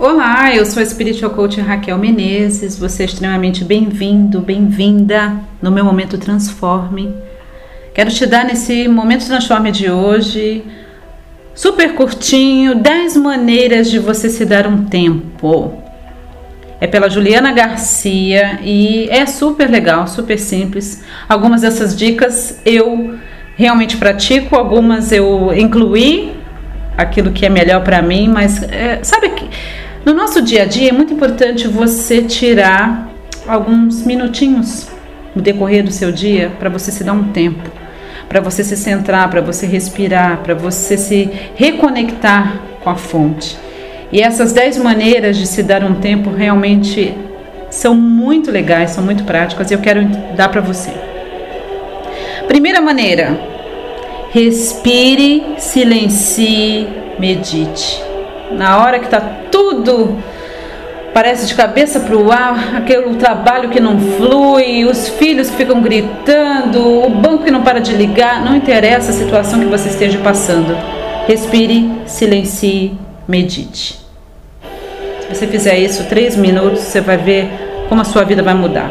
Olá, eu sou a Spiritual Coach Raquel Menezes. Você é extremamente bem-vindo, bem-vinda no meu momento Transforme. Quero te dar nesse momento Transforme de hoje, super curtinho, 10 maneiras de você se dar um tempo. É pela Juliana Garcia e é super legal, super simples. Algumas dessas dicas eu realmente pratico, algumas eu incluí aquilo que é melhor para mim, mas é, sabe que no nosso dia a dia é muito importante você tirar alguns minutinhos no decorrer do seu dia para você se dar um tempo, para você se centrar, para você respirar, para você se reconectar com a fonte. E essas 10 maneiras de se dar um tempo realmente são muito legais, são muito práticas e eu quero dar para você. Primeira maneira, respire, silencie, medite. Na hora que está tudo parece de cabeça para o ar, aquele trabalho que não flui, os filhos que ficam gritando, o banco que não para de ligar, não interessa a situação que você esteja passando. Respire, silencie, medite. Se você fizer isso três minutos, você vai ver como a sua vida vai mudar.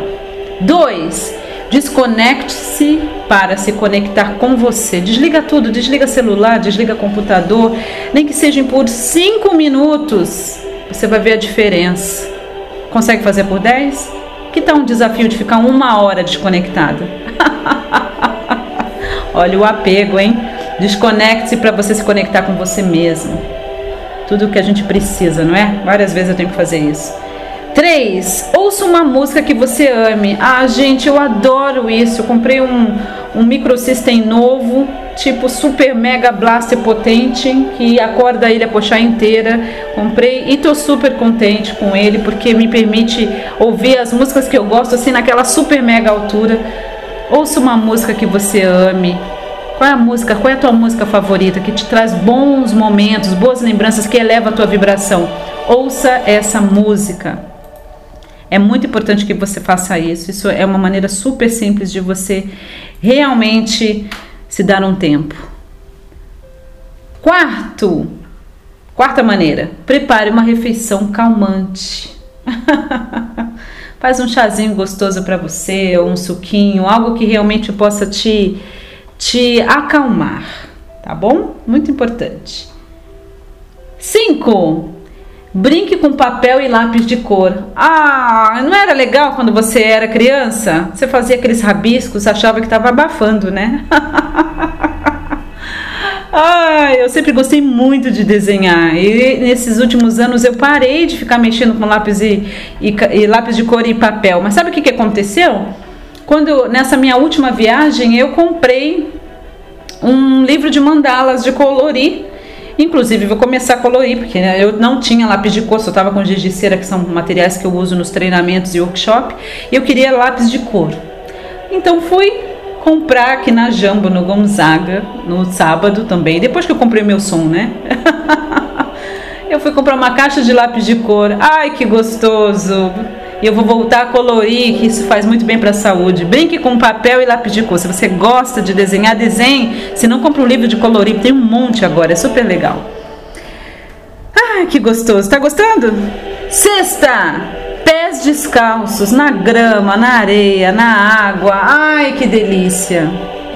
Dois, Desconecte-se para se conectar com você. Desliga tudo, desliga celular, desliga computador, nem que seja por 5 minutos. Você vai ver a diferença. Consegue fazer por 10? Que tal um desafio de ficar uma hora desconectado? Olha o apego, hein? Desconecte-se para você se conectar com você mesmo. Tudo o que a gente precisa, não é? Várias vezes eu tenho que fazer isso. 3. Ouça uma música que você ame. Ah, gente, eu adoro isso. Eu comprei um, um microsystem novo, tipo super mega blaster potente, que acorda a ilha Pochá inteira. Comprei e tô super contente com ele, porque me permite ouvir as músicas que eu gosto, assim, naquela super mega altura. Ouça uma música que você ame. Qual é a música? Qual é a tua música favorita que te traz bons momentos, boas lembranças, que eleva a tua vibração? Ouça essa música. É muito importante que você faça isso. Isso é uma maneira super simples de você realmente se dar um tempo. Quarto, quarta maneira, prepare uma refeição calmante. Faz um chazinho gostoso para você, ou um suquinho, algo que realmente possa te, te acalmar, tá bom? Muito importante. Cinco, Brinque com papel e lápis de cor. Ah, não era legal quando você era criança? Você fazia aqueles rabiscos, achava que estava abafando, né? Ah, eu sempre gostei muito de desenhar e nesses últimos anos eu parei de ficar mexendo com lápis e, e, e lápis de cor e papel. Mas sabe o que, que aconteceu? Quando nessa minha última viagem eu comprei um livro de mandalas de colorir Inclusive, vou começar a colorir, porque né, eu não tinha lápis de cor, só estava com giz de cera, que são materiais que eu uso nos treinamentos e workshop, eu queria lápis de cor. Então fui comprar aqui na Jambo, no Gonzaga, no sábado também, depois que eu comprei meu som, né? eu fui comprar uma caixa de lápis de cor. Ai, que gostoso! E eu vou voltar a colorir, que isso faz muito bem para a saúde. Brinque com papel e lápis de cor. Se você gosta de desenhar, desenhe. Se não, compra um livro de colorir. Tem um monte agora, é super legal. Ai, que gostoso. Tá gostando? Sexta! Pés descalços, na grama, na areia, na água. Ai, que delícia!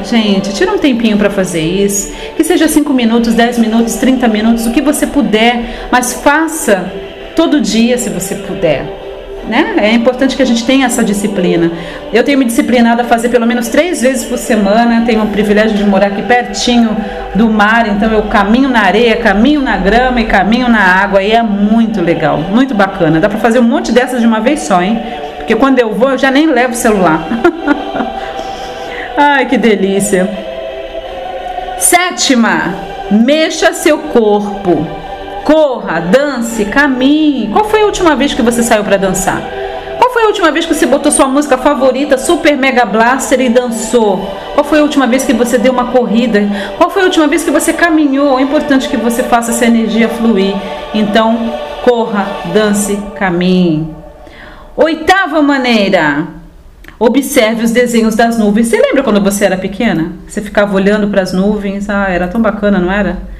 Gente, tira um tempinho para fazer isso. Que seja 5 minutos, 10 minutos, 30 minutos, o que você puder, mas faça todo dia se você puder né? É importante que a gente tenha essa disciplina. Eu tenho me disciplinado a fazer pelo menos três vezes por semana. Tenho o privilégio de morar aqui pertinho do mar, então eu caminho na areia, caminho na grama e caminho na água e é muito legal, muito bacana. Dá para fazer um monte dessas de uma vez só, hein? Porque quando eu vou, eu já nem levo o celular. Ai, que delícia. Sétima, mexa seu corpo. Corra, dance, caminhe. Qual foi a última vez que você saiu para dançar? Qual foi a última vez que você botou sua música favorita, Super Mega Blaster, e dançou? Qual foi a última vez que você deu uma corrida? Qual foi a última vez que você caminhou? É importante que você faça essa energia fluir. Então, corra, dance, caminhe. Oitava maneira. Observe os desenhos das nuvens. Você lembra quando você era pequena? Você ficava olhando para as nuvens? Ah, era tão bacana, não era?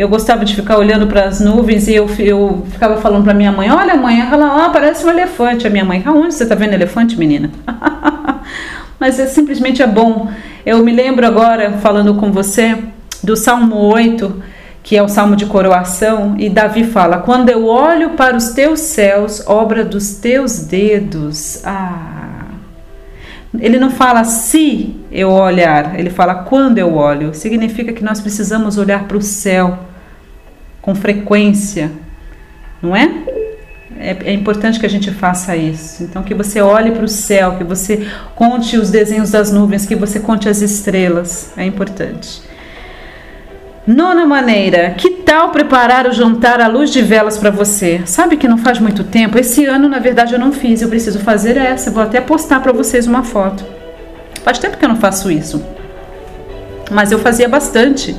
Eu gostava de ficar olhando para as nuvens e eu, eu ficava falando para minha mãe: Olha, mãe, ela lá parece um elefante. A minha mãe: Aonde você está vendo elefante, menina? Mas é simplesmente é bom. Eu me lembro agora, falando com você, do Salmo 8, que é o salmo de coroação, e Davi fala: Quando eu olho para os teus céus, obra dos teus dedos. Ah. Ele não fala se eu olhar, ele fala quando eu olho. Significa que nós precisamos olhar para o céu com frequência, não é? é? é? importante que a gente faça isso. Então, que você olhe para o céu, que você conte os desenhos das nuvens, que você conte as estrelas. É importante. Nona maneira, que tal preparar o jantar à luz de velas para você? Sabe que não faz muito tempo? Esse ano, na verdade, eu não fiz. Eu preciso fazer essa. Vou até postar para vocês uma foto. Faz tempo que eu não faço isso. Mas eu fazia bastante.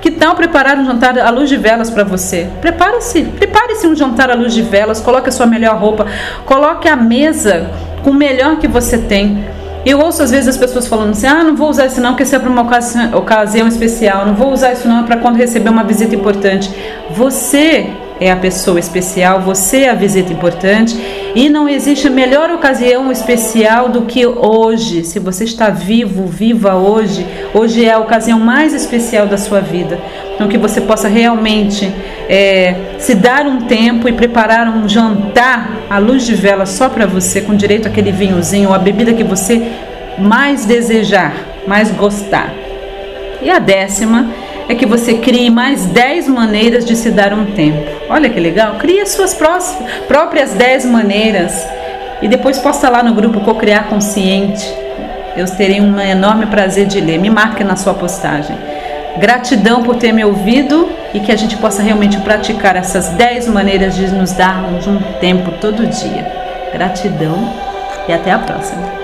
Que tal preparar um jantar à luz de velas para você? Prepare-se, prepare-se um jantar à luz de velas, coloque a sua melhor roupa, coloque a mesa com o melhor que você tem. Eu ouço às vezes as pessoas falando assim: ah, não vou usar isso não, porque isso é para uma ocasião, ocasião especial, não vou usar isso não, é para quando receber uma visita importante. Você é a pessoa especial, você é a visita importante e não existe melhor ocasião especial do que hoje. Se você está vivo, viva hoje, hoje é a ocasião mais especial da sua vida. Então, que você possa realmente é, se dar um tempo e preparar um jantar à luz de vela só para você, com direito àquele vinhozinho ou a bebida que você mais desejar, mais gostar. E a décima é que você crie mais 10 maneiras de se dar um tempo. Olha que legal! Crie as suas próprias 10 maneiras e depois posta lá no grupo Cocriar Consciente. Eu terei um enorme prazer de ler. Me marque na sua postagem. Gratidão por ter me ouvido e que a gente possa realmente praticar essas 10 maneiras de nos darmos um tempo todo dia. Gratidão e até a próxima.